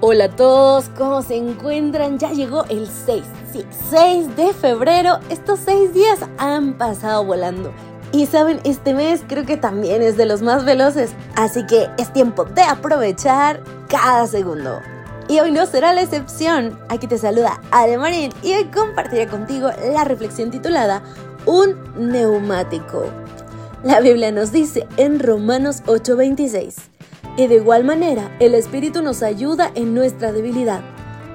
Hola a todos, ¿cómo se encuentran? Ya llegó el 6, sí, 6 de febrero. Estos 6 días han pasado volando. Y saben, este mes creo que también es de los más veloces, así que es tiempo de aprovechar cada segundo. Y hoy no será la excepción. Aquí te saluda Ademarín y hoy compartiré contigo la reflexión titulada Un neumático. La Biblia nos dice en Romanos 8:26 y de igual manera, el Espíritu nos ayuda en nuestra debilidad.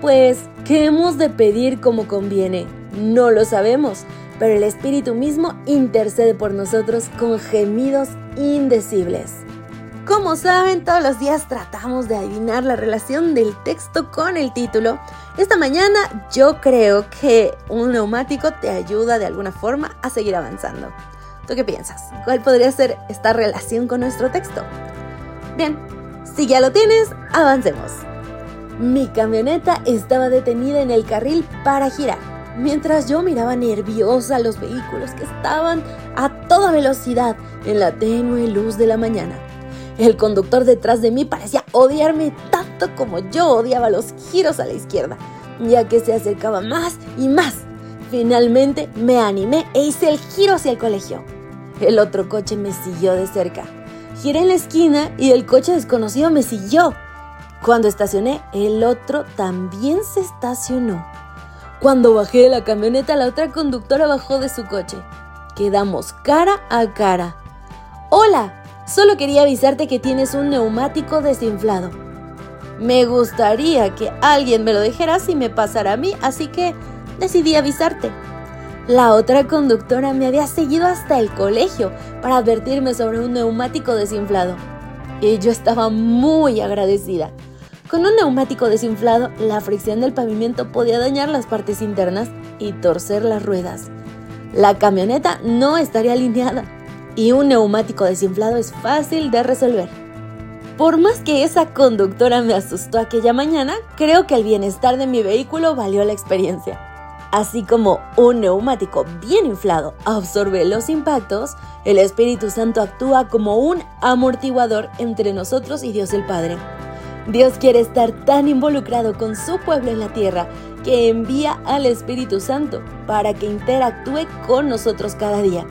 Pues, ¿qué hemos de pedir como conviene? No lo sabemos, pero el Espíritu mismo intercede por nosotros con gemidos indecibles. Como saben, todos los días tratamos de adivinar la relación del texto con el título. Esta mañana yo creo que un neumático te ayuda de alguna forma a seguir avanzando. ¿Tú qué piensas? ¿Cuál podría ser esta relación con nuestro texto? Bien, si ya lo tienes, avancemos. Mi camioneta estaba detenida en el carril para girar, mientras yo miraba nerviosa los vehículos que estaban a toda velocidad en la tenue luz de la mañana. El conductor detrás de mí parecía odiarme tanto como yo odiaba los giros a la izquierda, ya que se acercaba más y más. Finalmente me animé e hice el giro hacia el colegio. El otro coche me siguió de cerca. Giré en la esquina y el coche desconocido me siguió. Cuando estacioné, el otro también se estacionó. Cuando bajé de la camioneta, la otra conductora bajó de su coche. Quedamos cara a cara. Hola, solo quería avisarte que tienes un neumático desinflado. Me gustaría que alguien me lo dijera si me pasara a mí, así que decidí avisarte. La otra conductora me había seguido hasta el colegio para advertirme sobre un neumático desinflado. Y yo estaba muy agradecida. Con un neumático desinflado, la fricción del pavimento podía dañar las partes internas y torcer las ruedas. La camioneta no estaría alineada y un neumático desinflado es fácil de resolver. Por más que esa conductora me asustó aquella mañana, creo que el bienestar de mi vehículo valió la experiencia. Así como un neumático bien inflado absorbe los impactos, el Espíritu Santo actúa como un amortiguador entre nosotros y Dios el Padre. Dios quiere estar tan involucrado con su pueblo en la tierra que envía al Espíritu Santo para que interactúe con nosotros cada día.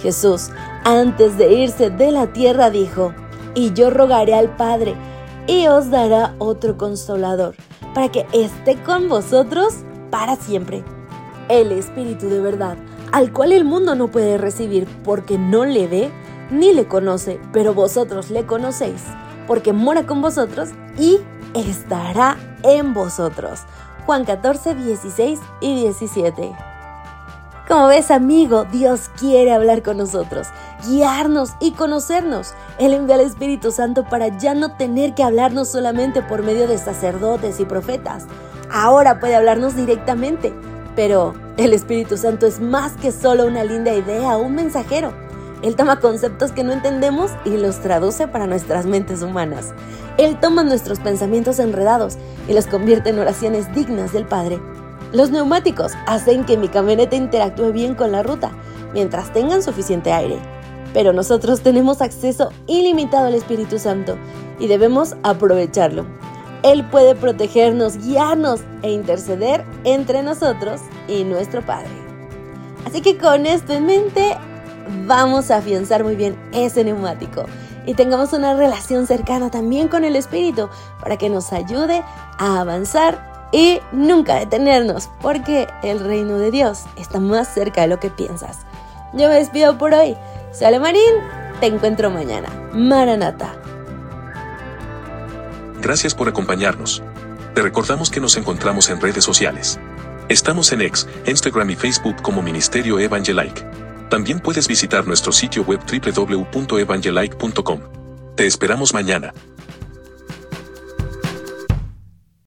Jesús, antes de irse de la tierra, dijo, y yo rogaré al Padre, y os dará otro consolador, para que esté con vosotros para siempre. El Espíritu de verdad, al cual el mundo no puede recibir porque no le ve ni le conoce, pero vosotros le conocéis, porque mora con vosotros y estará en vosotros. Juan 14, 16 y 17. Como ves, amigo, Dios quiere hablar con nosotros, guiarnos y conocernos. Él envía al Espíritu Santo para ya no tener que hablarnos solamente por medio de sacerdotes y profetas, ahora puede hablarnos directamente. Pero el Espíritu Santo es más que solo una linda idea un mensajero. Él toma conceptos que no entendemos y los traduce para nuestras mentes humanas. Él toma nuestros pensamientos enredados y los convierte en oraciones dignas del Padre. Los neumáticos hacen que mi camioneta interactúe bien con la ruta mientras tengan suficiente aire. Pero nosotros tenemos acceso ilimitado al Espíritu Santo y debemos aprovecharlo. Él puede protegernos, guiarnos e interceder entre nosotros y nuestro Padre. Así que con esto en mente, vamos a afianzar muy bien ese neumático y tengamos una relación cercana también con el Espíritu para que nos ayude a avanzar y nunca detenernos, porque el reino de Dios está más cerca de lo que piensas. Yo me despido por hoy. Soy Marín, te encuentro mañana. Maranata. Gracias por acompañarnos. Te recordamos que nos encontramos en redes sociales. Estamos en X, Instagram y Facebook como Ministerio Evangelike. También puedes visitar nuestro sitio web www.evangelike.com. Te esperamos mañana.